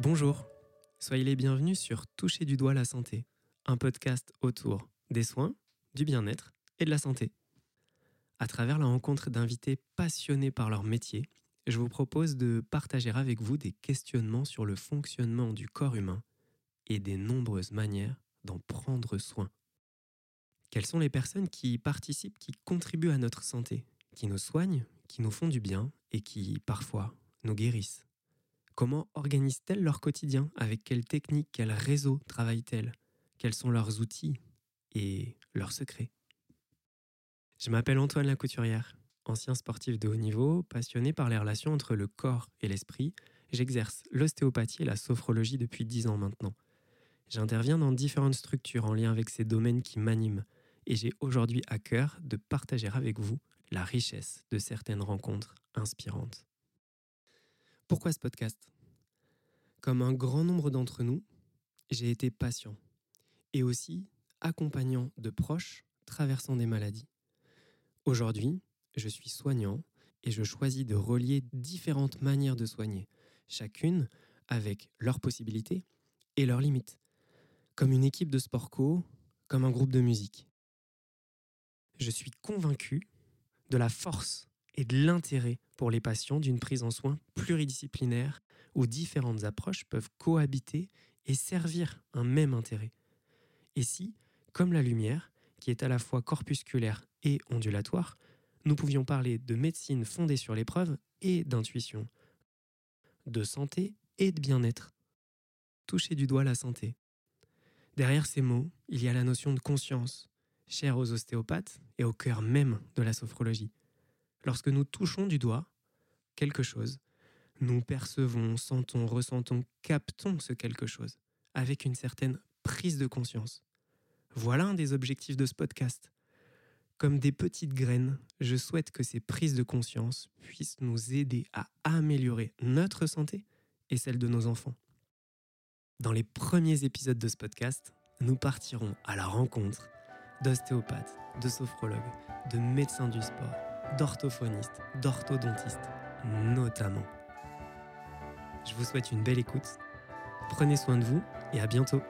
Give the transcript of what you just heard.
Bonjour, soyez les bienvenus sur Toucher du doigt la santé, un podcast autour des soins, du bien-être et de la santé. À travers la rencontre d'invités passionnés par leur métier, je vous propose de partager avec vous des questionnements sur le fonctionnement du corps humain et des nombreuses manières d'en prendre soin. Quelles sont les personnes qui participent, qui contribuent à notre santé, qui nous soignent, qui nous font du bien et qui, parfois, nous guérissent? Comment organisent-elles leur quotidien? Avec quelles techniques, quels réseaux travaillent-elles? Quels sont leurs outils et leurs secrets? Je m'appelle Antoine Lacouturière, ancien sportif de haut niveau, passionné par les relations entre le corps et l'esprit. J'exerce l'ostéopathie et la sophrologie depuis dix ans maintenant. J'interviens dans différentes structures en lien avec ces domaines qui m'animent et j'ai aujourd'hui à cœur de partager avec vous la richesse de certaines rencontres inspirantes. Pourquoi ce podcast? Comme un grand nombre d'entre nous, j'ai été patient et aussi accompagnant de proches traversant des maladies. Aujourd'hui, je suis soignant et je choisis de relier différentes manières de soigner, chacune avec leurs possibilités et leurs limites, comme une équipe de sport co, comme un groupe de musique. Je suis convaincu de la force et de l'intérêt pour les patients d'une prise en soins pluridisciplinaire où différentes approches peuvent cohabiter et servir un même intérêt. Et si, comme la lumière, qui est à la fois corpusculaire et ondulatoire, nous pouvions parler de médecine fondée sur l'épreuve et d'intuition, de santé et de bien-être. Toucher du doigt la santé. Derrière ces mots, il y a la notion de conscience, chère aux ostéopathes et au cœur même de la sophrologie. Lorsque nous touchons du doigt quelque chose, nous percevons, sentons, ressentons, captons ce quelque chose avec une certaine prise de conscience. Voilà un des objectifs de ce podcast. Comme des petites graines, je souhaite que ces prises de conscience puissent nous aider à améliorer notre santé et celle de nos enfants. Dans les premiers épisodes de ce podcast, nous partirons à la rencontre d'ostéopathes, de sophrologues, de médecins du sport, d'orthophonistes, d'orthodontistes, notamment. Je vous souhaite une belle écoute. Prenez soin de vous et à bientôt.